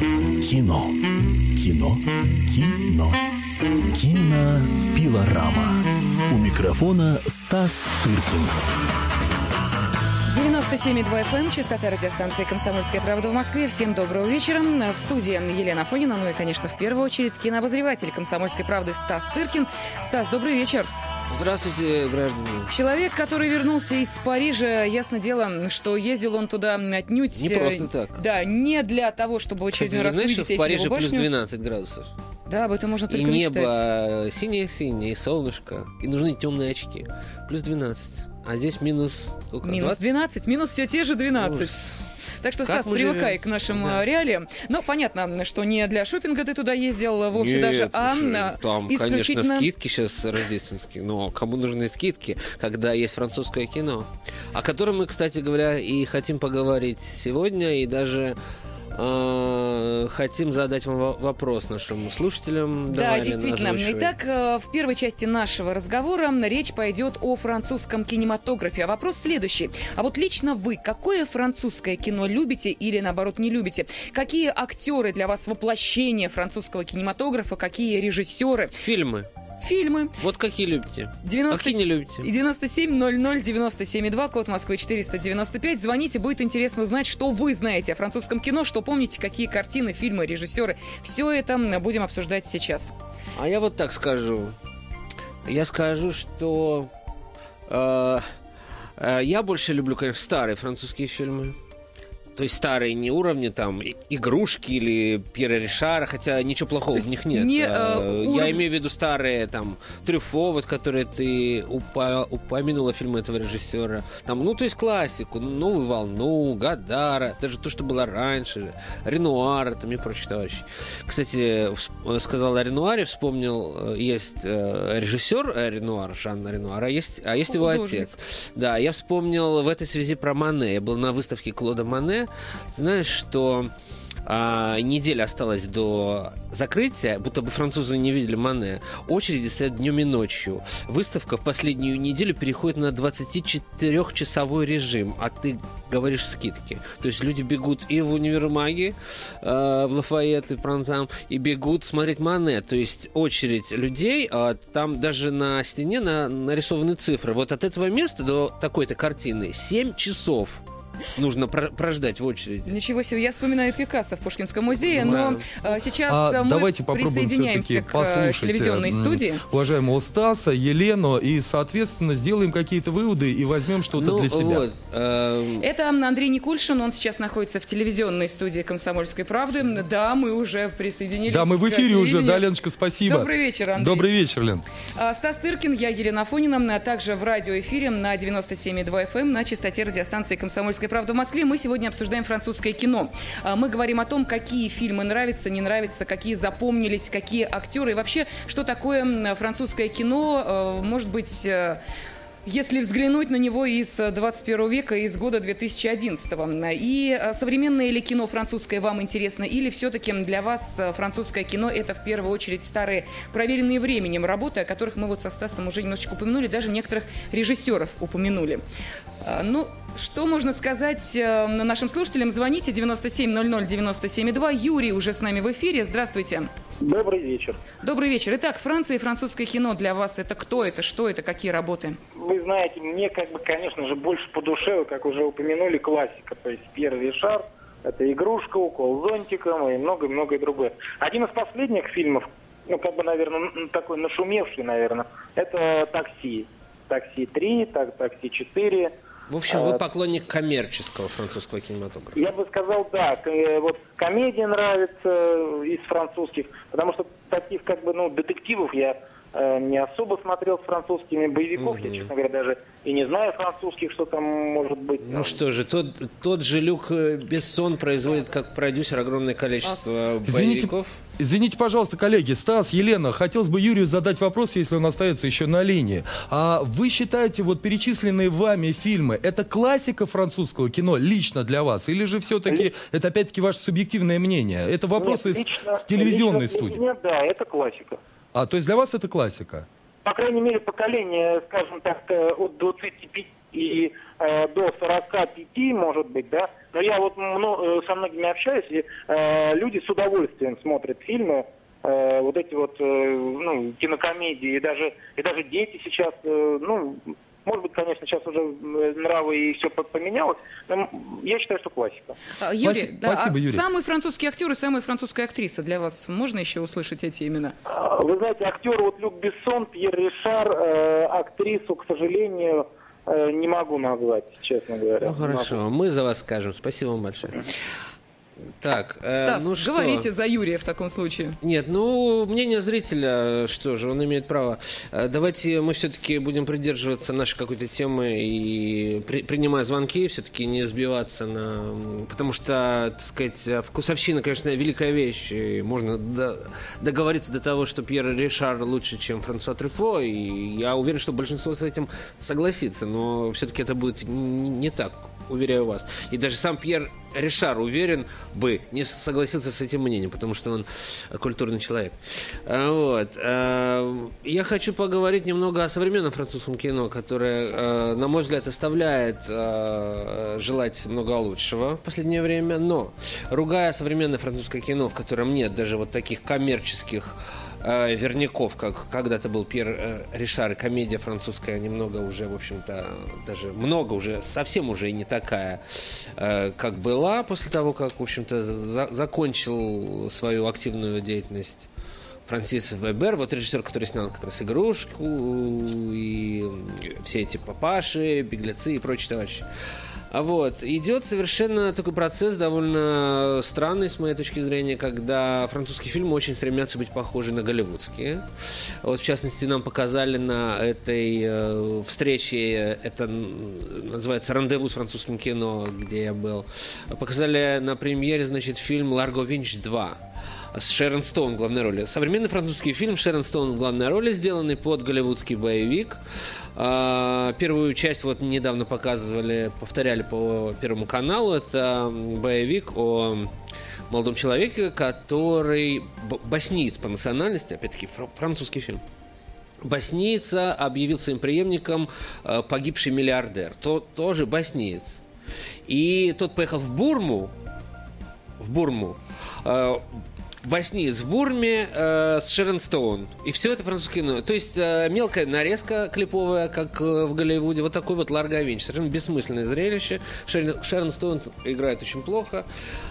Кино. Кино. Кино. Кинопилорама. У микрофона Стас Тыркин. 97,2 FM, частота радиостанции «Комсомольская правда» в Москве. Всем доброго вечера. В студии Елена Фонина, ну и, конечно, в первую очередь кинообозреватель «Комсомольской правды» Стас Тыркин. Стас, добрый вечер. Здравствуйте, граждане. Человек, который вернулся из Парижа, ясно дело, что ездил он туда отнюдь... Не просто так. Да, не для того, чтобы очередной раз знаешь, увидеть в Париже плюс башню. 12 градусов. Да, об этом можно И только мечтать. небо синее-синее, и солнышко. И нужны темные очки. Плюс 12. А здесь минус сколько? Минус 20? 12, минус все те же 12. Ужас. Так что, Стас, привыкай живем? к нашим Да. э, реалиям. Но понятно, что не для шопинга ты туда ездил вовсе Нет, даже, а слушай, там, исключительно... конечно, скидки сейчас рождественские, но кому нужны скидки, когда есть французское кино, о котором мы, кстати говоря, и хотим поговорить сегодня, и даже хотим задать вам во- вопрос нашим слушателям. Да, Давай, действительно. озвучивай. Итак, э, в первой части нашего разговора речь пойдет о французском кинематографе. А вопрос следующий. А вот лично вы, какое французское кино любите или, наоборот, не любите? Какие актеры для вас воплощение французского кинематографа? Какие режиссеры? Фильмы. Фильмы? Вот какие любите? 90... Какие не любите? 97 00 97 2, код Москвы 495. Звоните, будет интересно узнать, что вы знаете о французском кино, что помните, какие картины, фильмы, режиссеры. Все это будем обсуждать сейчас. А я вот так скажу. Я скажу, что э, э, я больше люблю, конечно, старые французские фильмы. То есть старые не уровня там игрушки или Пьера Ришара, хотя ничего плохого в них нет. не, э, Э, уров- Я имею в виду старые там Трюфо, вот которые ты упа- упомянула фильмы этого режиссера. Там, ну, то есть классику, новую волну, Гадара, даже то, что было раньше, Ренуара там и прочие товарищи. Кстати, э, сказал о Ренуаре, вспомнил, э, есть э, режиссер э, Ренуар, Жанна Ренуар, а есть, а есть его отец. Да, я вспомнил в этой связи про Мане. Я был на выставке Клода Мане. Знаешь, что а, неделя осталась до закрытия, будто бы французы не видели Мане. Очереди стоят днем и ночью. Выставка в последнюю неделю переходит на 24-часовой режим, а ты говоришь скидки. То есть люди бегут и в универмаги, э, в Лафайет и в Пранцам, и бегут смотреть Мане. То есть очередь людей, а там даже на стене на- нарисованы цифры. Вот от этого места до такой-то картины 7 часов нужно про- прождать в очереди. Ничего себе, я вспоминаю Пикассо в Пушкинском музее, но э, сейчас А э, мы давайте попробуем присоединяемся к э, послушать телевизионной э, студии. уважаемого Стаса, Елену, и, соответственно, сделаем какие-то выводы и возьмем что-то ну, для себя. вот, эм, Это Андрей Никульшин, он сейчас находится в телевизионной студии «Комсомольской правды». Да, мы уже присоединились Да, мы в эфире уже, да, Леночка, спасибо. Добрый вечер, Андрей. Добрый вечер, Лен. А, Стас Тыркин, я Елена Фонина, а также в радиоэфире на 97,2 FM на частоте радиостанции «Комсомольская правда» в Москве. Мы сегодня обсуждаем французское кино. А, Мы говорим о том, какие фильмы нравятся, не нравятся, какие запомнились, какие актеры и вообще, что такое французское кино, э, может быть... э, если взглянуть на него из э, 21 века, из года 2011. И э, современное ли кино французское вам интересно, или все-таки для вас э, французское кино это в первую очередь старые, проверенные временем работы, о которых мы вот со Стасом уже немножечко упомянули, даже некоторых режиссеров упомянули. А, Ну, что можно сказать э, нашим слушателям? Звоните 9700-97,2. Юрий уже с нами в эфире. Здравствуйте. Добрый вечер. Добрый вечер. Итак, Франция и французское кино для вас это кто это, что это, какие работы? Вы знаете, мне как бы, конечно же, больше по душе, как уже упомянули, классика. То есть первый Ришар, это игрушка, укол зонтиком и многое-многое другое. Один из последних фильмов, ну, как бы, наверное, такой нашумевший, наверное, это «Такси». «Такси 3», так, «Такси 4». В общем, вы э, поклонник коммерческого французского кинематографа. Я бы сказал, да, к- э, вот комедия нравится э, из французских, потому что таких как бы, ну, детективов я э, не особо смотрел с французскими боевиков, я, Мгм. честно говоря, даже и не знаю французских, что там может быть. Ну Там, что же, тот, тот же Люк Бессон производит как продюсер огромное количество Извините, боевиков. извините, пожалуйста, коллеги, Стас, Елена, хотелось бы Юрию задать вопрос, если он остается еще на линии. А вы считаете, вот перечисленные вами фильмы, это классика французского кино лично для вас? Или же все-таки это опять-таки ваше субъективное мнение? Это вопросы Нет, лично- с телевизионной лично студии. меня, да, это классика. А, то есть для вас это классика? По крайней мере, поколение, скажем так, э, от 25 и э, до 45, может быть, да. Но я вот мно, со многими общаюсь, и э, люди с удовольствием смотрят фильмы, э, вот эти вот э, ну, кинокомедии, и даже, и даже дети сейчас, э, ну, может быть, конечно, сейчас уже нравы и все поменялось, но я считаю, что классика. А, Юрий, Спасибо, да, спасибо, а Юрий. самый французский актер и самая французская актриса для вас, можно еще услышать эти имена? А, вы знаете, актер вот Люк Бессон, Пьер Ришар, э, актрису, к сожалению, э, не могу назвать, честно говоря. Ну хорошо, мы за вас скажем. Спасибо вам большое. Так, э, Стас, ну что? говорите за Юрия в таком случае. Нет, ну, мнение зрителя, что же, он имеет право. Э, давайте мы все-таки будем придерживаться нашей какой-то темы и при, принимая звонки, все-таки не сбиваться на... Потому что, так сказать, вкусовщина, конечно, великая вещь. И можно до... договориться до того, что Пьер Ришар лучше, чем Франсуа Трюфо, и я уверен, что большинство с этим согласится, но все-таки это будет не так уверяю вас. И даже сам Пьер Ришар уверен бы, не согласился с этим мнением, потому что он культурный человек. А, вот. А, я хочу поговорить немного о современном французском кино, которое, а, на мой взгляд, оставляет желать много лучшего в последнее время, но ругая современное французское кино, в котором нет даже вот таких коммерческих э, Верняков, как когда-то был Пьер э, Ришар, комедия французская, немного уже, в общем-то, даже много уже, совсем уже не такая, э, как была после того, как, в общем-то, за закончил свою активную деятельность Франсис Вебер, вот режиссер, который снял как раз «Игрушку» и все эти «Папаши», «Беглецы» и прочие товарищи. А вот, идет совершенно такой процесс довольно странный, с моей точки зрения, когда французские фильмы очень стремятся быть похожи на голливудские. Вот, в частности, нам показали на этой э, встрече, это называется «Рандеву с французским кино», где я был, показали на премьере, значит, фильм «Ларго Винч 2» с Шерон Стоун в главной роли. Современный французский фильм Шерон Стоун в главной роли, сделанный под голливудский боевик. А, первую часть вот недавно показывали, повторяли по Первому каналу. Это боевик о молодом человеке, который боснеец по национальности, опять-таки французский фильм. Боснийца объявил своим преемником а, погибший миллиардер. Тот тоже боснеец. И тот поехал в Бурму, в Бурму, Боснийц в Бурме э, с Шерон Стоун. И все это французское кино. То есть э, мелкая нарезка клиповая, как э, в Голливуде. Вот такой вот Ларго Винч. Совершенно бессмысленное зрелище. Шерон, Шерон Стоун играет очень плохо.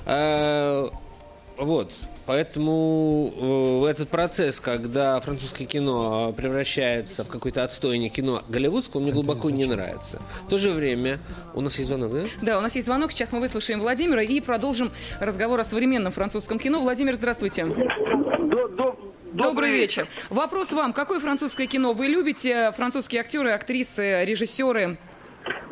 Э, вот. Поэтому э, этот процесс, когда французское кино превращается в какой-то отстойник кино голливудского, мне глубоко не нравится. В то же время... У нас есть звонок, да? Да, у нас есть звонок. Сейчас мы выслушаем Владимира и продолжим разговор о современном французском кино. Владимир, здравствуйте. Добрый, Добрый вечер. Вопрос вам. Какое французское кино вы любите? Французские актеры, актрисы, режиссеры?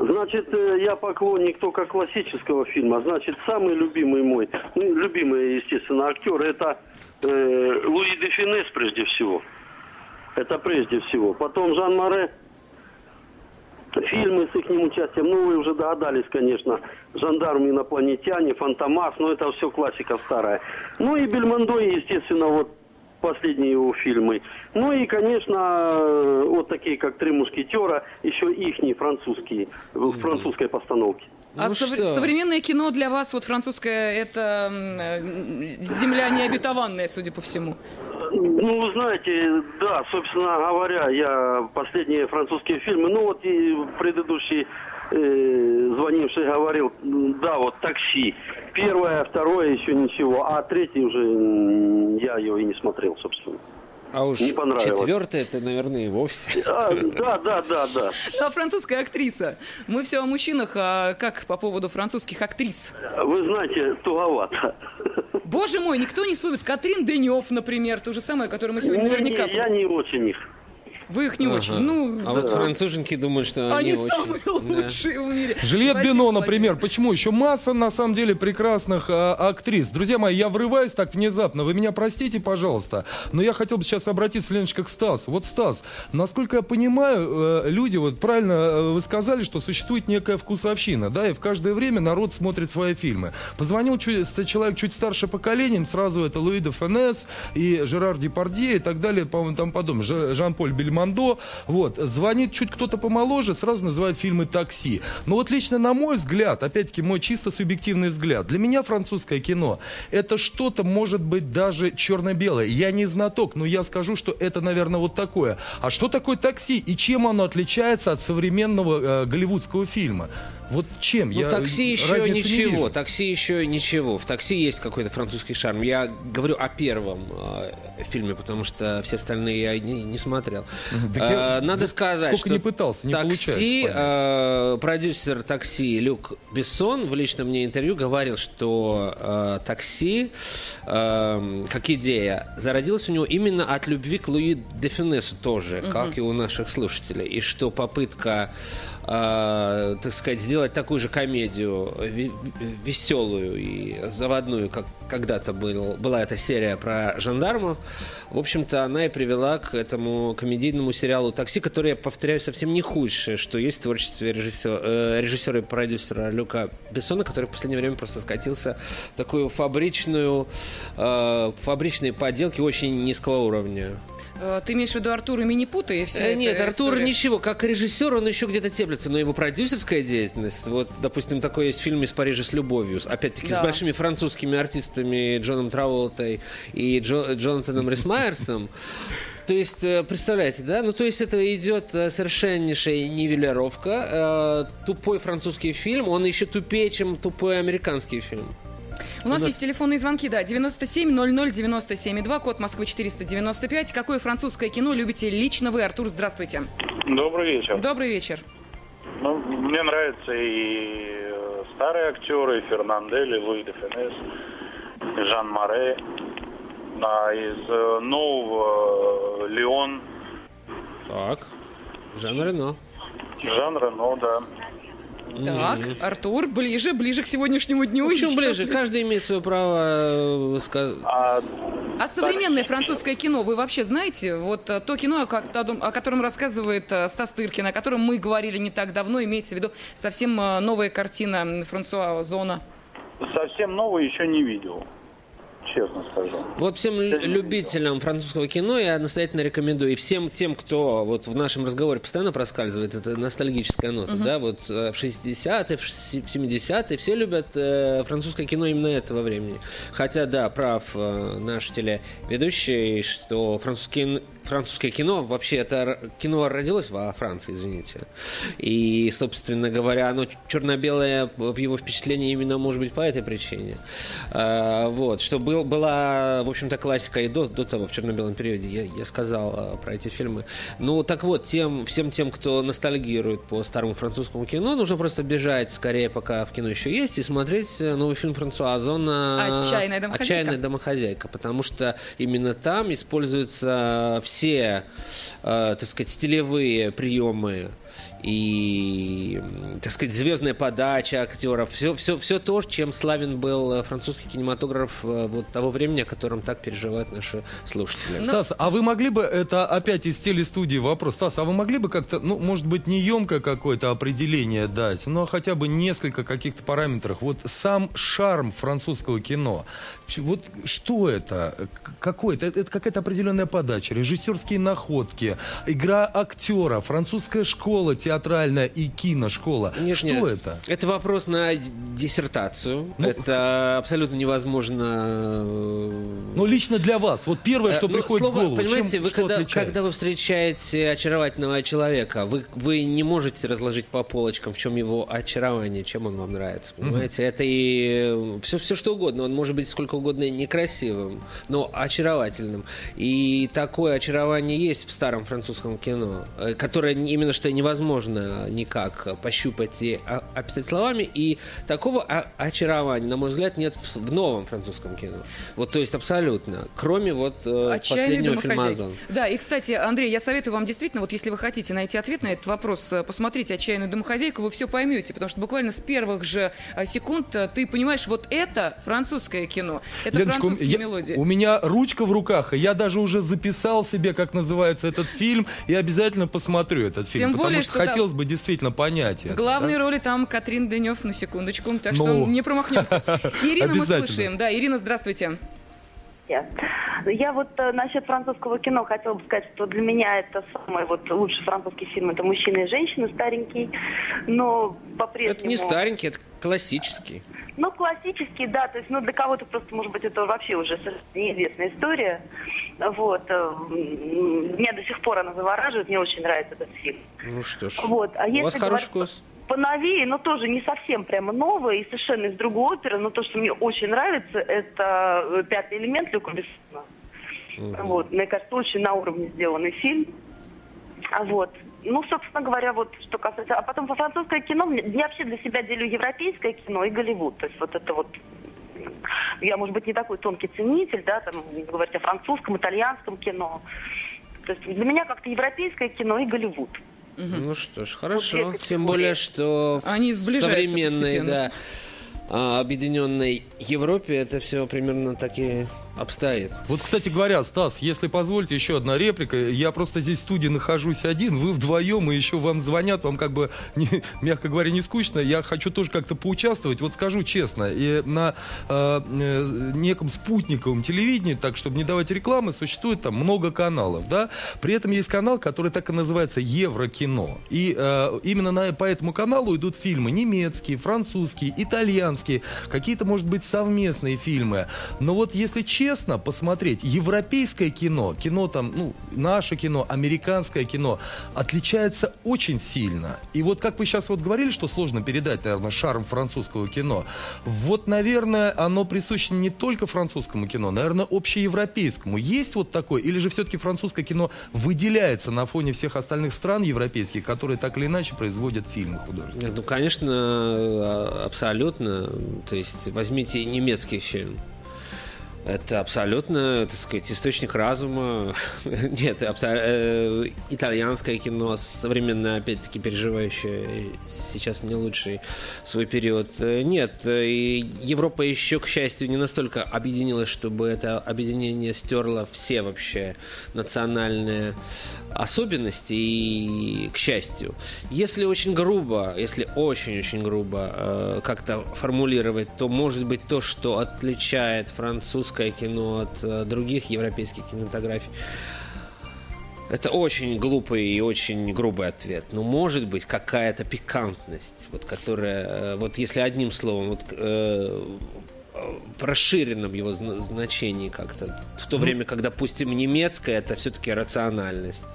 Значит, э, я поклонник только классического фильма. Значит, самый любимый мой, ну, любимый, естественно, актер, это э, Луи де Финес прежде всего. Это прежде всего. Потом Жан Море, фильмы с их участием, ну, вы уже догадались, конечно, «Жандарм инопланетяне», «Фантомас», ну, это все классика старая. Ну, и Бельмондо, естественно, вот последние его фильмы. Ну и, конечно, вот такие, как «Три мушкетера», еще ихние французские, в французской постановке. А ну сов- современное кино для вас, вот французское, это земля необетованная, судя по всему? Ну, вы знаете, да, собственно говоря, я последние французские фильмы, ну вот и предыдущий э, звонивший говорил, да, вот такси. Первое, второе еще ничего, а третий уже я его и не смотрел, собственно. А уж не понравилось. четвертое это, наверное, и вовсе. А, да, да, да, да. А французская актриса. Мы все о мужчинах, а как по поводу французских актрис? Вы знаете, туговато. Боже мой, никто не вспомнит. Катрин Денев, например, то же самое, которое мы сегодня наверняка... Не, я не очень их. Вы их не ага. очень. Ну, а да. вот француженки думают, что они, они самые очень... лучшие да. в мире. Жильет Бино, например. Почему? Еще масса, на самом деле, прекрасных а, актрис. Друзья мои, я врываюсь так внезапно. Вы меня простите, пожалуйста. Но я хотел бы сейчас обратиться, Леночка, к Стасу. Вот, Стас, насколько я понимаю, э, люди, вот правильно э, вы сказали, что существует некая вкусовщина, да, и в каждое время народ смотрит свои фильмы. Позвонил чуть, человек чуть старше поколением, сразу это Луи де Фенес и Жерар Депардье и так далее, по-моему, там подобное. Жан-Поль Бельмон Бельмондо. Вот, звонит чуть кто-то помоложе, сразу называют фильмы «Такси». Но вот лично на мой взгляд, опять-таки мой чисто субъективный взгляд, для меня французское кино это что-то, может быть, даже черно-белое. Я не знаток, но я скажу, что это, наверное, вот такое. А что такое «Такси» и чем оно отличается от современного э, голливудского фильма? Вот чем? Ну, я такси еще не ничего, вижу. такси еще ничего. В такси есть какой-то французский шарм. Я говорю о первом э, фильме, потому что все остальные я не, не смотрел. Я- Э, Надо сказать, сколько что не пытался, не такси, э, продюсер такси Люк Бессон в личном мне интервью говорил, что э, такси, как идея, зародилась у него именно от любви к Луи де Фюнесу тоже, как и у наших слушателей. И что попытка э, так сказать, сделать такую же комедию веселую и заводную, как когда-то был, была эта серия про жандармов, в общем-то, она и привела к этому комедийному сериалу «Такси», который, я повторяю, совсем не худшее, что есть в творчестве режиссера, э, режиссера и продюсера Люка Бессона, который в последнее время просто скатился в такую фабричную, э, фабричные поделки очень низкого уровня. Э, Ты имеешь в виду Артура Минипута и все Э, Нет, Артур ничего, как режиссер он еще где-то теплится, но его продюсерская деятельность, вот, допустим, такой есть фильм «Из Парижа с любовью», опять-таки Да. с большими французскими артистами Джоном Траволтой и Джо- Джонатаном Рисмайерсом. То есть, э, представляете, да? Ну, то есть это идет э, совершеннейшая нивелировка. э, Тупой французский фильм, он еще тупее, чем тупой американский фильм. У нас У нас- есть телефонные звонки, да, 97 00 97 2, код Москвы 495. Какое французское кино любите лично вы, Артур? Здравствуйте. Добрый вечер. Добрый вечер. Ну, мне нравятся и э, старые актеры, и Фернандель, и Луи де Финес, и Жан Маре. А из э, нового э, Леон, Так, Жан Рено. Жан Рено, да. Так, Артур, ближе, ближе к сегодняшнему дню. Еще ближе, каждый имеет свое право э, сказать. А А современное французское кино вы вообще знаете? Вот э, то кино, о, котором рассказывает э, Стас Тыркин, о котором мы говорили не так давно, имеется в виду совсем новая картина Франсуа Озона. совсем нового еще не видел, честно скажу. Вот всем лю- любителям французского кино я настоятельно рекомендую. И всем тем, кто вот в нашем разговоре постоянно проскальзывает, это ностальгическая нота, да, вот э, в 60-е, в шести- в 70-е, все любят э, французское кино именно этого времени. Хотя, да, прав э, наш телеведущий, что французский французское кино, вообще это кино родилось во Франции, извините. И, собственно говоря, оно черно-белое в его впечатлении именно может быть по этой причине. А, вот, что был, была, в общем-то, классика и до, до того, в черно-белом периоде, я, я сказал а, про эти фильмы. Ну, так вот, тем, всем тем, кто ностальгирует по старому французскому кино, нужно просто бежать скорее, пока в кино еще есть, и смотреть э, новый фильм Франсуа Озона «Отчаянная домохозяйка». «Отчаянная домохозяйка», потому что именно там используются все, э, так сказать, стилевые приемы и, так сказать, звездная подача актеров, все, все, все то, чем славен был э, французский кинематограф э, вот того времени, о котором так переживают наши слушатели. Стас, а вы могли бы, это опять из телестудии вопрос, Стас, а вы могли бы как-то, ну, может быть, не емкое какое-то определение дать, но хотя бы несколько каких-то параметров. Вот сам шарм французского кино, вот что это? Какой это? Это какая-то определенная подача, режиссерские находки, игра актера, французская школа театральная и киношкола. Нет, что нет. это? Это вопрос на диссертацию. Ну, это абсолютно невозможно. э, Ну, лично для вас, вот первое, что Э, приходит слово, в голову, Понимаете, чем, вы когда, отличает? когда вы встречаете очаровательного человека, вы, вы не можете разложить по полочкам, в чем его очарование, чем он вам нравится. Понимаете, это и все, все что угодно. Он может быть сколько угодно некрасивым, но очаровательным. И такое очарование есть в старом французском кино, э, которое именно что невозможно никак пощупать и описать словами. И такого очарования, на мой взгляд, нет в, новом французском кино. Вот, то есть абсолютно. Кроме вот э, Отчаянные последнего фильма. «Озон». Да, и, кстати, Андрей, я советую вам действительно, вот если вы хотите найти ответ на этот вопрос, э, посмотрите «Отчаянную домохозяйку», вы все поймете, потому что буквально с первых же э, секунд ты понимаешь, вот это французское кино, это Леночка, у- французские я- мелодии. У меня ручка в руках, и я даже уже записал себе, как называется этот фильм, и обязательно посмотрю этот фильм, Тем потому более, что, что там- хотелось бы действительно понять В это. главной да? роли там Катрин Денев, на секундочку, так Ну. что не промахнемся. Ирина, мы слушаем. Да, Ирина, здравствуйте. Yes. Я вот э, насчет французского кино хотела бы сказать, что для меня это самый вот лучший французский фильм. Это «Мужчина и женщина», старенький, но по-прежнему... Это не старенький, это классический. Ну, классический, да, то есть, ну, для кого-то просто, может быть, это вообще уже неизвестная история. Вот. э, Меня до сих пор она завораживает, мне очень нравится этот фильм. Ну что ж, Вот. А у вас хороший говорить вкус. Поновее, но тоже не совсем прямо новое и совершенно из другой оперы, но то, что мне очень нравится, это э, «Пятый элемент» Люка Бессона. Вот, мне кажется, очень на уровне сделанный фильм. А вот. Ну, собственно говоря, вот что касается... А потом по французское кино, я вообще для себя делю европейское кино и Голливуд. То есть вот это вот... Я, может быть, не такой тонкий ценитель, да, там, говорить о французском, итальянском кино. То есть для меня как-то европейское кино и Голливуд. Ну что ж, хорошо. Тем более, что Они постепенно. да, а, объединенной Европе это все примерно так и обстоит. Вот, кстати говоря, Стас, если позволите, еще одна реплика. Я просто здесь в студии нахожусь один, вы вдвоем, и еще вам звонят, вам как бы, не- мягко говоря, не скучно. Я хочу тоже как-то поучаствовать. Вот скажу честно, и на э, э, неком спутниковом телевидении, так, чтобы не давать рекламы, существует там много каналов, да. При этом есть канал, который так и называется Еврокино. И э, именно на, по этому каналу идут фильмы немецкие, французские, итальянские, какие-то, может быть, совместные фильмы. Но вот если честно посмотреть, европейское кино, кино там, ну, наше кино, американское кино, отличается очень сильно. И вот как вы сейчас вот говорили, что сложно передать, наверное, шарм французского кино, вот, наверное, оно присуще не только французскому кино, наверное, общеевропейскому. Есть вот такое? Или же все-таки французское кино выделяется на фоне всех остальных стран европейских, которые так или иначе производят фильмы художественные? Ну, конечно, а, абсолютно. То есть возьмите немецкий фильм. Это абсолютно, так сказать, источник разума. Нет, абсо- э, итальянское кино, современное, опять-таки, переживающее сейчас не лучший свой период. Э, Нет, э, Европа еще, к счастью, не настолько объединилась, чтобы это объединение стерло все вообще национальные особенности и к счастью. Если очень грубо, если очень-очень грубо э, как-то формулировать, то может быть то, что отличает французское кино от э, других европейских кинематографий. Это очень глупый и очень грубый ответ. Но может быть какая-то пикантность, вот которая, э, вот если одним словом, вот э, в расширенном его зна- значении как-то. В то время, как, допустим, немецкое это все-таки рациональность.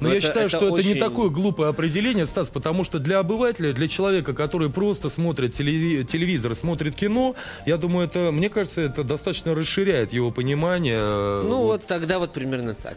Но Но я это- считаю, это что это не очень- такое глупое определение, Стас, потому что для обывателя, для человека, который просто смотрит телеви- телевизор, смотрит кино, я думаю, это, мне кажется, это достаточно расширяет его понимание. э, Ну вот тогда вот примерно так.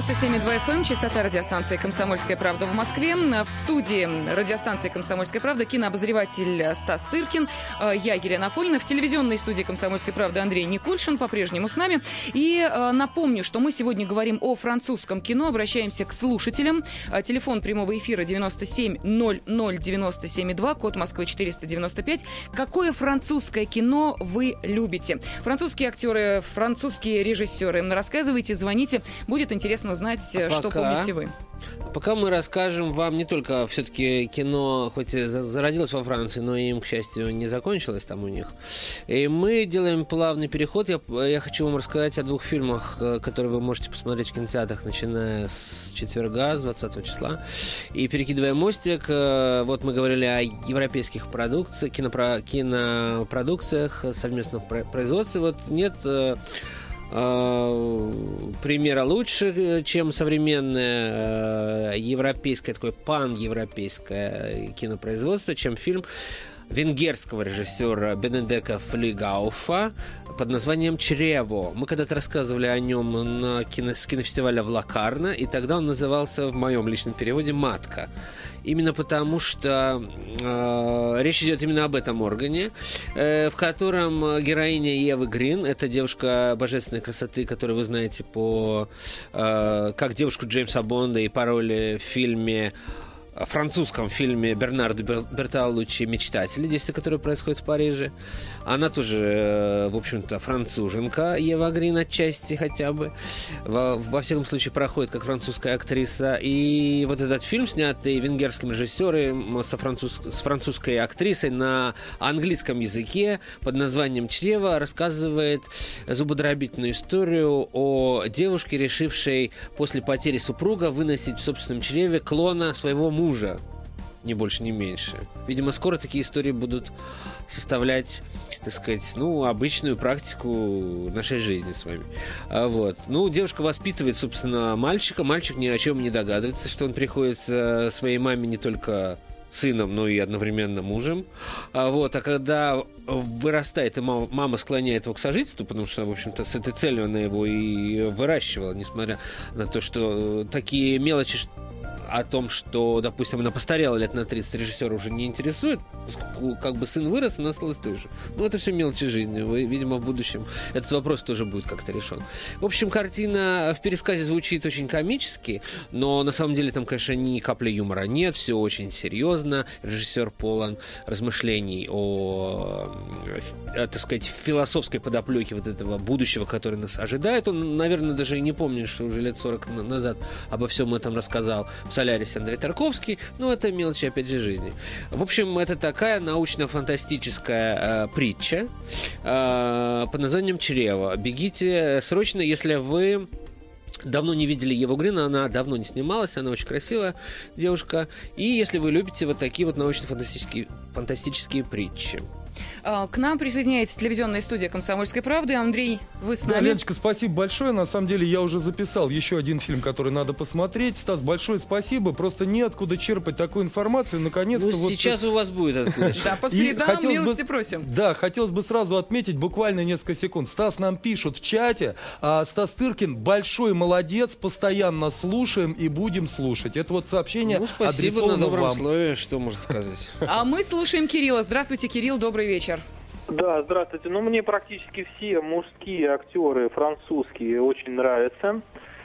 Это 97,2 FM, эм, частота радиостанции «Комсомольская правда» в Москве. В студии радиостанции «Комсомольская правда» кинообозреватель Стас Тыркин, э, я Елена Афонина, в телевизионной студии «Комсомольской правды» Андрей Никульшин по-прежнему с нами. И э, напомню, что мы сегодня говорим о французском кино, обращаемся к слушателям. Э, Телефон прямого эфира 97 00 97,2, код Москвы 495. Какое французское кино вы любите? Французские актеры, французские режиссеры. Рассказывайте, звоните. Будет интересно узнать, А э, что пока- помните вы. Пока мы расскажем вам не только все-таки кино, хоть и за- зародилось во Франции, но им, к счастью, не закончилось там у них. И мы делаем плавный переход. Я, я хочу вам рассказать о двух фильмах, э, которые вы можете посмотреть в кинотеатрах, начиная с четверга, с 20 числа. И перекидывая мостик, э, вот мы говорили о европейских продукциях, кинопро- кинопродукциях совместных про- производстве. Вот нет примера лучше, э, чем современное э, европейское, такое пан-европейское кинопроизводство, чем фильм венгерского режиссера Бенедека Флигауфа под названием «Чрево». Мы когда-то рассказывали о нем на кино, с кинофестиваля в Лакарно, и тогда он назывался в моем личном переводе «Матка». Именно потому, что э, речь идет именно об этом органе, э, в котором героиня Евы Грин, это девушка божественной красоты, которую вы знаете по э, как девушку Джеймса Бонда и по роли в фильме французском фильме Бернардо Бертолуччи «Мечтатели», действие которое происходит в Париже. Она тоже, э, в общем-то, француженка, Ева Грин отчасти хотя бы. Во, во всяком случае, проходит как французская актриса. И вот этот фильм, снятый венгерским режиссером со француз, с французской актрисой на английском языке под названием «Чрево», рассказывает зубодробительную историю о девушке, решившей после потери супруга выносить в собственном чреве клона своего мужа ни больше, ни меньше. Видимо, скоро такие истории будут составлять, так сказать, ну, обычную практику нашей жизни с вами. А вот. Ну, девушка воспитывает, собственно, мальчика. Мальчик ни о чем не догадывается, что он приходится своей маме не только сыном, но и одновременно мужем. А, вот, а когда вырастает, и мама, мама склоняет его к сожительству, потому что, в общем-то, с этой целью она его и выращивала, несмотря на то, что такие мелочи, о том, что, допустим, она постарела лет на 30, режиссера уже не интересует, поскольку как бы сын вырос, она осталась той же. Ну, это все мелочи жизни. Вы, видимо, в будущем этот вопрос тоже будет как-то решен. В общем, картина в пересказе звучит очень комически, но на самом деле там, конечно, ни капли юмора нет, все очень серьезно. Режиссер полон размышлений о, э, так сказать, философской подоплеке вот этого будущего, которое нас ожидает. Он, наверное, даже и не помнит, что уже лет 40 назад обо всем этом рассказал в «Солярисе» Андрей Тарковский. Ну, это мелочи, опять же, жизни. В общем, это такая научно-фантастическая э, притча э, под названием «Чрево». Бегите срочно, если вы Давно не видели Еву Грин, она давно не снималась, она очень красивая девушка. И если вы любите вот такие вот научно-фантастические фантастические притчи. А, к нам присоединяется телевизионная студия «Комсомольской правды». Андрей, вы с нами? Да, Леночка, спасибо большое. На самом деле я уже записал еще один фильм, который надо посмотреть. Стас, большое спасибо. Просто неоткуда черпать такую информацию. Наконец-то ну, вот... сейчас у вас будет откуда. Да, по средам милости просим. Да, хотелось бы сразу отметить буквально несколько секунд. Стас нам пишет в чате. А, Стас Тыркин большой молодец, постоянно слушаем и будем слушать. Это вот сообщение ну, спасибо на добром слове, что можно сказать. А мы слушаем Кирилла. Здравствуйте, Кирилл, добрый вечер. Да, здравствуйте. Ну, мне практически все мужские актеры французские очень нравятся.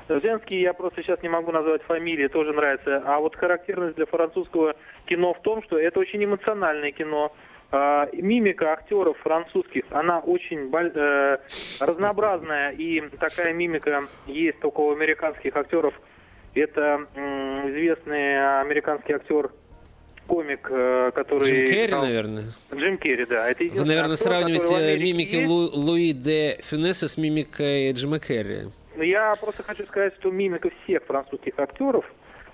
Женские я просто сейчас не могу назвать фамилии, тоже нравятся. А вот характерность для французского кино в том, что это очень эмоциональное кино. А, мимика актеров французских, она очень э, разнообразная, и такая мимика есть только у американских актеров. Это известный американский актер комик, э, который... Джим Керри, стал... наверное. Джим Керри, да. Это Вы, наверное, актер, сравниваете мимики. Лу... Луи де Фюнеса с мимикой Джима Керри. Ну, я просто хочу сказать, что мимика всех французских актеров,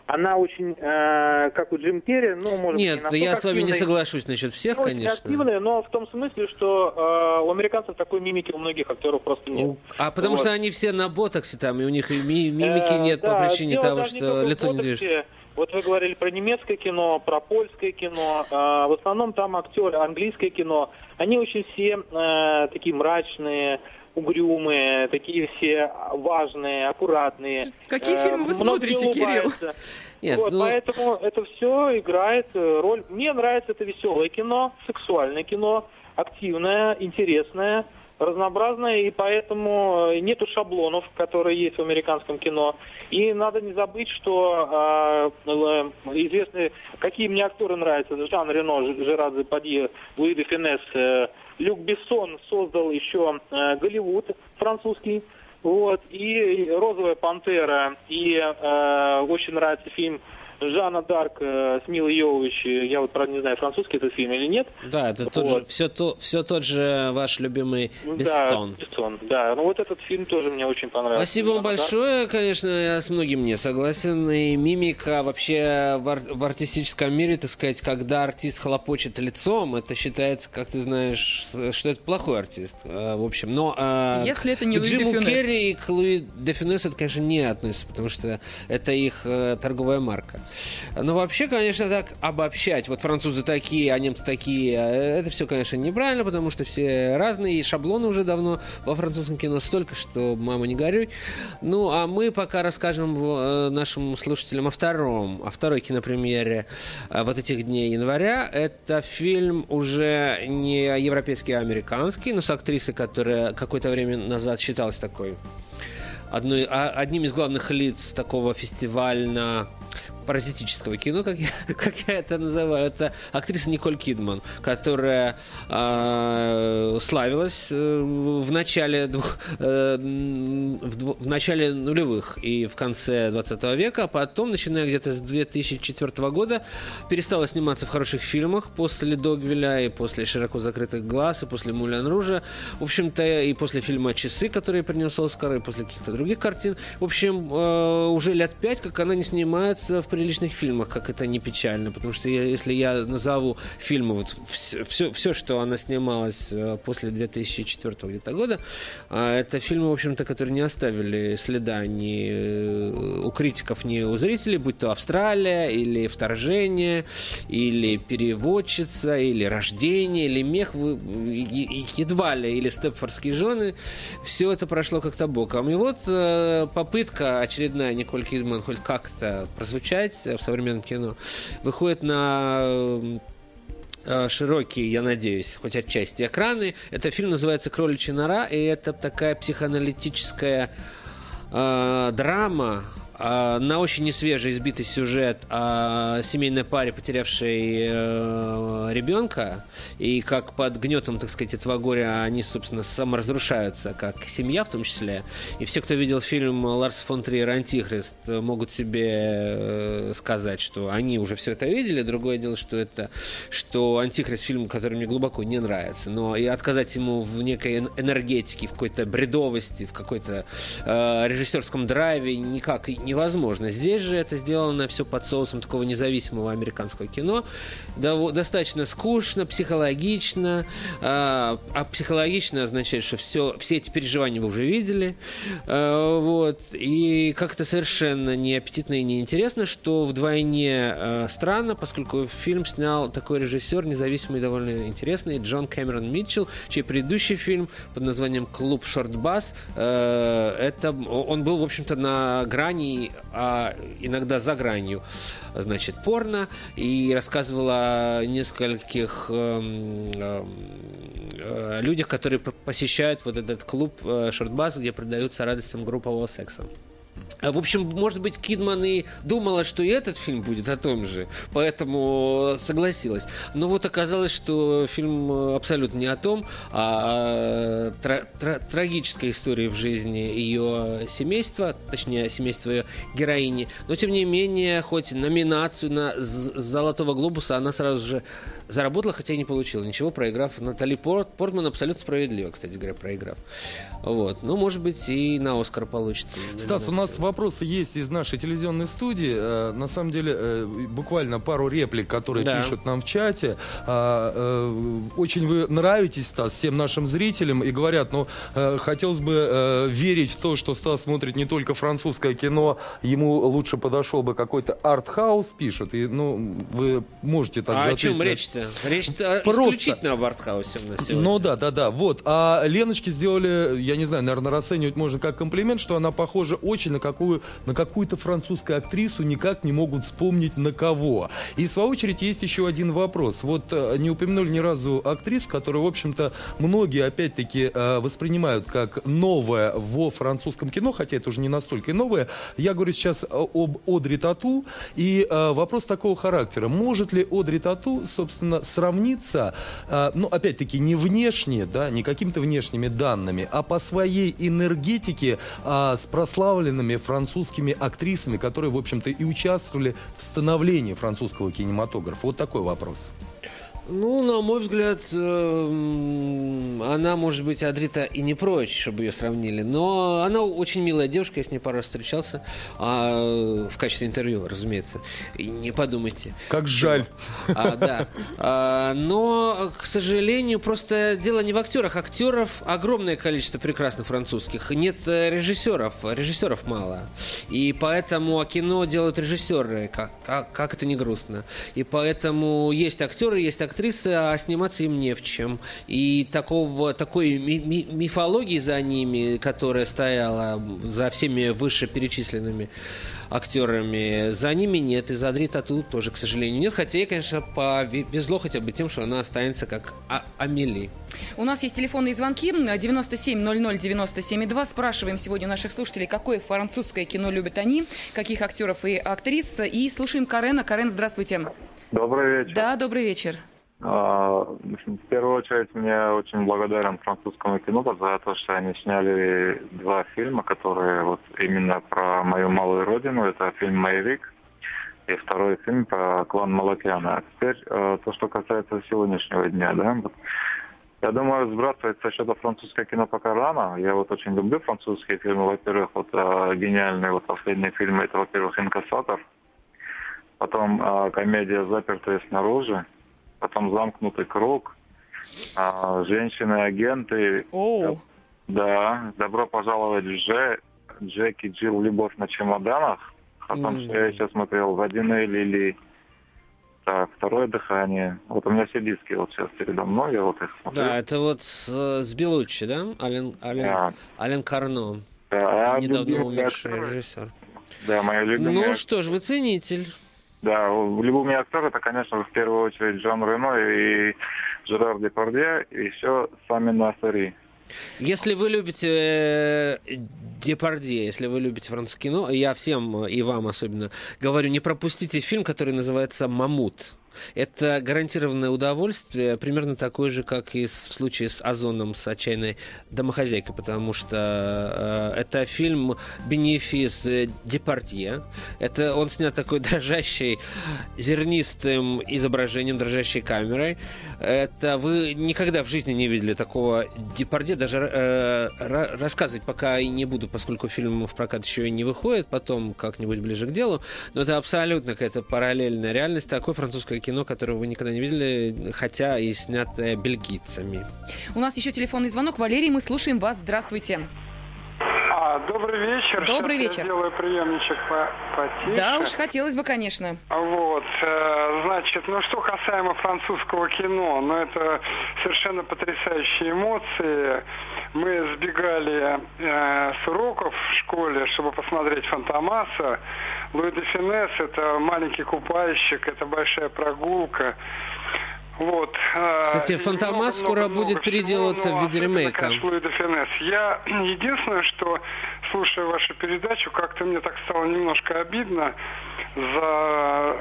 она очень, э, как у Джим Керри, ну, может Нет, не я с вами не соглашусь насчет всех, очень конечно. активная, но в том смысле, что э, у американцев такой мимики у многих актеров просто нет. А потому вот. что они все на ботоксе там, и у них и мимики э, нет да, по причине того, что лицо не движется. Вот вы говорили про немецкое кино, про польское кино. Э, в основном там актеры, английское кино. Они очень все э, такие мрачные, угрюмые, такие все важные, аккуратные. Какие э, фильмы вы смотрите, Кирилл? Нет, вот, ну... Поэтому это все играет роль. Мне нравится это веселое кино, сексуальное кино, активное, интересное разнообразная, и поэтому э, нету шаблонов, которые есть в американском кино. И надо не забыть, что э, э известные, какие мне актеры нравятся, Жан Рено, Жерар Депадье, Луи де Финес, э, Люк Бессон создал еще э, Голливуд французский, вот, и «Розовая пантера», и э, очень нравится фильм Жанна Дарк э, с Милой Йовович, я вот, правда, не знаю, французский этот фильм или нет. Да, это вот. тот же, все, то, все тот же ваш любимый Бессон. Да, Бессон, да. Ну вот этот фильм тоже мне очень понравился. Спасибо вам большое, Дарк. конечно, я с многим не согласен. И мимика вообще в, ар- в артистическом мире, так сказать, когда артист хлопочет лицом, это считается, как ты знаешь, что это плохой артист. Э, в общем, но... Э, Если это не к Джиму Керри и к Луи де это, конечно, не относится, потому что это их э, торговая марка. Но вообще, конечно, так обобщать, вот французы такие, а немцы такие, э, это все, конечно, неправильно, потому что все разные, и шаблоны уже давно во французском кино столько, что мама не горюй. Ну, а мы пока расскажем э, нашим слушателям о втором, о второй кинопремьере э, вот этих дней января. Это фильм уже не европейский, а американский, но с актрисой, которая какое-то время назад считалась такой одной, а, одним из главных лиц такого фестивального паразитического кино, как я, как я это называю. Это актриса Николь Кидман, которая э, славилась в начале, двух, э, в, в начале нулевых и в конце 20 века, а потом, начиная где-то с 2004 года, перестала сниматься в хороших фильмах после «Догвиля» и после «Широко закрытых глаз», и после «Мулен Ружа». В общем-то, и после фильма «Часы», который принес Оскар, и после каких-то других картин. В общем, э, уже лет пять, как она не снимается в приличных фильмах, как это не печально, потому что я, если я назову фильмы, вот все, все, что она снималась э, после 2004 где-то года, э, это фильмы, в общем-то, которые не оставили следа ни э, у критиков, ни у зрителей, будь то «Австралия», или «Вторжение», или «Переводчица», или «Рождение», или «Мех», едва ли, или «Степфордские жены», все это прошло как-то боком. И вот попытка очередная Николь Кидман хоть как-то прозвучать в современном кино выходит на э, широкие, я надеюсь, хоть отчасти экраны. Это фильм называется «Кроличья нора», и это такая психоаналитическая э, драма на очень несвежий избитый сюжет о семейной паре, потерявшей э, ребенка, и как под гнетом, так сказать, этого горя они, собственно, саморазрушаются, как семья в том числе. И все, кто видел фильм Ларс фон Триер «Антихрист», могут себе э, сказать, что они уже все это видели. Другое дело, что это, что «Антихрист» фильм, который мне глубоко не нравится. Но и отказать ему в некой энергетике, в какой-то бредовости, в какой-то э, режиссерском драйве никак не невозможно. Здесь же это сделано все под соусом такого независимого американского кино. Достаточно скучно, психологично. А, а психологично означает, что все, все эти переживания вы уже видели. А, вот. И как-то совершенно неаппетитно и неинтересно, что вдвойне а, странно, поскольку фильм снял такой режиссер, независимый и довольно интересный, Джон Кэмерон Митчелл, чей предыдущий фильм под названием «Клуб Шортбас», это, он был, в общем-то, на грани а иногда за гранью, значит, порно, и рассказывала о нескольких э, э, людях, которые посещают вот этот клуб э, шортбаз, где продаются радостям группового секса. В общем, может быть, Кидман и думала, что и этот фильм будет о том же, поэтому согласилась. Но вот оказалось, что фильм абсолютно не о том, а тра- тра- трагическая история в жизни ее семейства, точнее, семейства ее героини. Но, тем не менее, хоть номинацию на «Золотого глобуса» она сразу же заработала, хотя и не получила ничего, проиграв. Натали Порт, Портман абсолютно справедливо, кстати говоря, проиграв. Вот. Ну, может быть, и на Оскар получится. Стас, у нас вопросы есть из нашей телевизионной студии. Э, на самом деле, э, буквально пару реплик, которые да. пишут нам в чате. А, э, очень вы нравитесь, Стас, всем нашим зрителям и говорят, ну, хотелось бы верить в то, что Стас смотрит не только французское кино, ему лучше подошел бы какой-то арт-хаус, пишут. И, ну, вы можете так а о чем речь-то? Речь-то исключительно об артхаусе у нас сегодня. Ну да, да, да. Вот. А Леночке сделали, я не знаю, наверное, расценивать можно как комплимент, что она похожа очень на какую на какую-то французскую актрису, никак не могут вспомнить на кого. И в свою очередь есть еще один вопрос. Вот э, не упомянули ни разу актрису, которую, в общем-то, многие опять-таки э, воспринимают как новое во французском кино, хотя это уже не настолько новое. Я говорю сейчас об Одри Тату. И э, вопрос такого характера. Может ли Одри Тату, собственно, сравниться, ну, опять-таки, не внешне, да, не какими-то внешними данными, а по своей энергетике с прославленными французскими актрисами, которые, в общем-то, и участвовали в становлении французского кинематографа? Вот такой вопрос. Ну, на мой взгляд, эм, она, может быть, Адрита и не прочь, чтобы ее сравнили, но она очень милая девушка, я с ней пару раз встречался, а, в качестве интервью, разумеется. И не подумайте. Как жаль. А, да. А, но, к сожалению, просто дело не в актерах. Актеров огромное количество прекрасных французских. Нет э, режиссеров. Режиссеров мало. И поэтому кино делают режиссеры. Как, как, как это не грустно. И поэтому есть актеры, есть актеры актрисы, а сниматься им не в чем. И такого, такой ми- ми- мифологии за ними, которая стояла за всеми вышеперечисленными актерами, за ними нет. И за Адри Тату тоже, к сожалению, нет. Хотя ей, конечно, повезло хотя бы тем, что она останется как а- Амели. У нас есть телефонные звонки 9700 Спрашиваем сегодня наших слушателей, какое французское кино любят они, каких актеров и актрис. И слушаем Карена. Карен, здравствуйте. Добрый вечер. Да, добрый вечер. А, В первую очередь, мне очень благодарен французскому кино за то, что они сняли два фильма, которые вот именно про мою малую родину. Это фильм «Маевик» и второй фильм про клан Малакяна. А теперь э, то, что касается сегодняшнего дня, да, я думаю, сбрасывать со счета французское кино пока рано. Я вот очень люблю французские фильмы. Во-первых, вот э, гениальные вот последние фильмы, это, во-первых, «Инкассатор», потом э, комедия «Запертые снаружи», потом «Замкнутый круг», э, «Женщины-агенты». Оу. Да, «Добро пожаловать в Дже», «Джеки Джилл. Любовь на чемоданах». Потом, М. что я еще смотрел, «Водяные лилии». Так, «Второе дыхание». Вот у меня все диски вот сейчас передо мной, я вот их смотрю. Да, это вот с, с Белуччи, да? Ален, Ален, Да. Ален Карно. Да, а Недавно умерший режиссер. Да, мои любимые Ну что ж, вы ценитель. Да, любимый актер это, конечно, в первую очередь Жан Рено и Жерар Депардье, и еще сами Насари. Если вы любите э, Депардье, если вы любите французское кино, я всем э, и вам особенно говорю, не пропустите фильм, который называется «Мамут». Это гарантированное удовольствие, примерно такое же, как и в случае с Озоном, с отчаянной домохозяйкой, потому что э, это фильм бенефис Депардье. Это он снят такой дрожащей, зернистым изображением, дрожащей камерой. Это вы никогда в жизни не видели такого Депардье, даже э, ра- рассказывать пока и не буду, поскольку фильм в прокат еще и не выходит, потом как-нибудь ближе к делу. Но это абсолютно какая-то параллельная реальность, такое французское кино, которое вы никогда не видели, хотя и снятое бельгийцами. У нас еще телефонный звонок. Валерий, мы слушаем вас. Здравствуйте. А, добрый вечер. Добрый Сейчас вечер. Я сделаю приемничек по потише. Да уж, хотелось бы, конечно. Вот, э, значит, ну что касаемо французского кино, ну это совершенно потрясающие эмоции. Мы сбегали э, с уроков в школе, чтобы посмотреть Фантомаса. Луи де Финес – это маленький купальщик, это большая прогулка. Вот. э, Кстати, и Фантомас скоро будет всего, переделываться но в виде ремейка. Я единственное, что слушая вашу передачу, как-то мне так стало немножко обидно за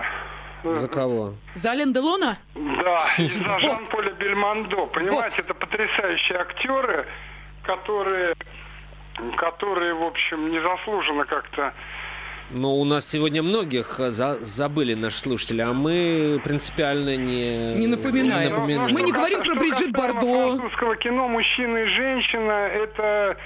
За кого? За Ален Делона? да, из-за Жан-Поля Бельмондо. Понимаете, это потрясающие актеры, которые, которые, в общем, незаслуженно как-то Ну, у нас сегодня многих э, за- забыли наши слушатели, а мы принципиально не... Не напоминаем. не напоминаем. Мы не говорим про Бриджит Бардо. французского кино «Мужчина и женщина» это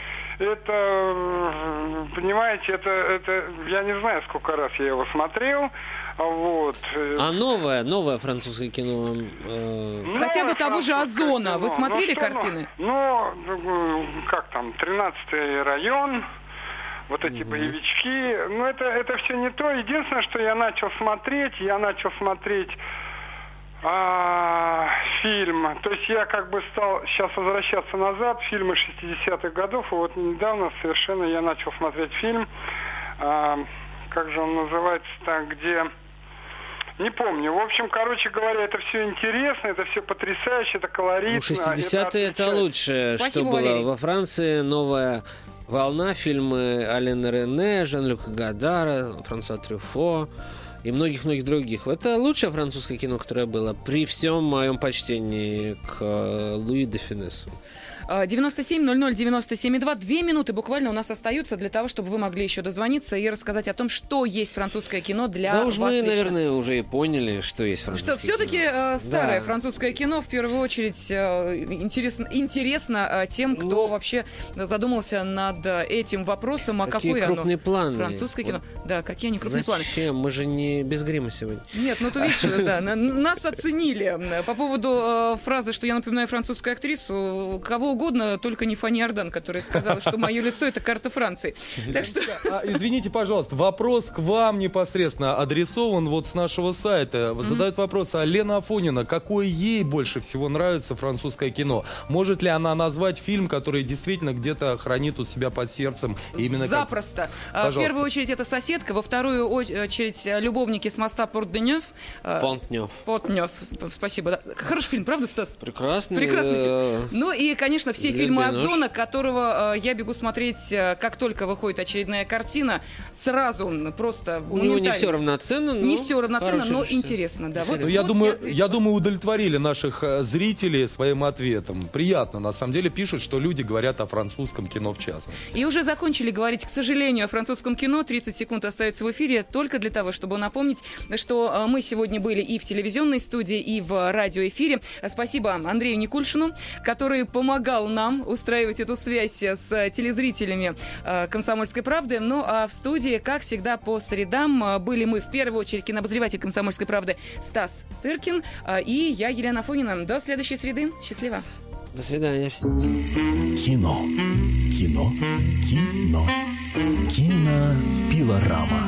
это, э, понимаете, это, это, я не знаю, сколько раз я его смотрел, вот. э, А новое, новое французское кино... э, Ну, Хотя бы того же Озона. Вы кино. смотрели Ну, что, картины? Ну, ну, как там, 13-й район, вот эти боевички. Ну, это, это все не то. Единственное, что я начал смотреть, я начал смотреть а, фильм. То есть я как бы стал сейчас возвращаться назад, фильмы 60-х годов. И вот недавно совершенно я начал смотреть фильм, а, как же он называется так, где... Не помню. В общем, короче говоря, это все интересно, это все потрясающе, это колоритно. Ну, 60-е это лучшее, Спасибо, что было Валерий. во Франции. Новая волна, фильмы Алена Рене, Жан-Люка Гадара, Франсуа Трюфо и многих-многих других. Это лучшее французское кино, которое было, при всем моем почтении к э, Луи де Финесу. А, 97-00-97-2. Две минуты буквально у нас остаются для того, чтобы вы могли еще дозвониться и рассказать о том, что есть французское кино для да уж вас мы, лично. наверное, уже и поняли, что есть французское Что все-таки кино. старое Да. французское кино в первую очередь э, интересно, интересно э, тем, кто Ну. вообще задумался над э, этим вопросом, а Какие какое крупные оно планы. французское кино. Вот Да, какие они крупные планы. Зачем? Мы же не без грима сегодня. Нет, ну ты видишь, да, на- нас оценили. По поводу э, фразы, что я напоминаю французскую актрису, кого угодно, только не Фанни Ардан, которая сказала, что мое лицо это карта Франции. Так что... А, извините, пожалуйста, вопрос к вам непосредственно адресован вот с нашего сайта. Задают вопрос, а Лена Афонина, какое ей больше всего нравится французское кино? Может ли она назвать фильм, который действительно где-то хранит у себя под сердцем? Именно как- Запросто. А, В первую очередь это соседка, во вторую очередь э, любовники с моста Порт-де-Нёв. Э, Понтнев. Порт-Нёв, сп- спасибо. да. Хороший фильм, правда, Стас? Прекрасный. Прекрасный э, фильм. Ну и, конечно, все Лен фильмы Бенош. Озона, которого э, я бегу смотреть, э, как только выходит очередная картина, сразу просто У него не все равноценно, но Не все равноценно, но интересно, да. Вот- Ну, я, вот думаю, я- я думаю, удовлетворили наших э, зрителей своим ответом. Приятно, на самом деле, пишут, что люди говорят о французском кино в частности. И уже закончили говорить, к сожалению, о французском кино. 30 секунд остается в эфире только для того, чтобы напомнить, что э, мы сегодня были и в телевизионной студии, и в радиоэфире. Спасибо Андрею Никульшину, который помогал нам устраивать эту связь с э, телезрителями э, «Комсомольской правды». Ну а в студии, как всегда, по средам э, были мы, в первую очередь, кинообозреватель «Комсомольской правды» Стас Тыркин и я, Елена Фонина. До следующей среды. Счастливо. До свидания всем. Кино. Кино. Кино. Кинопилорама.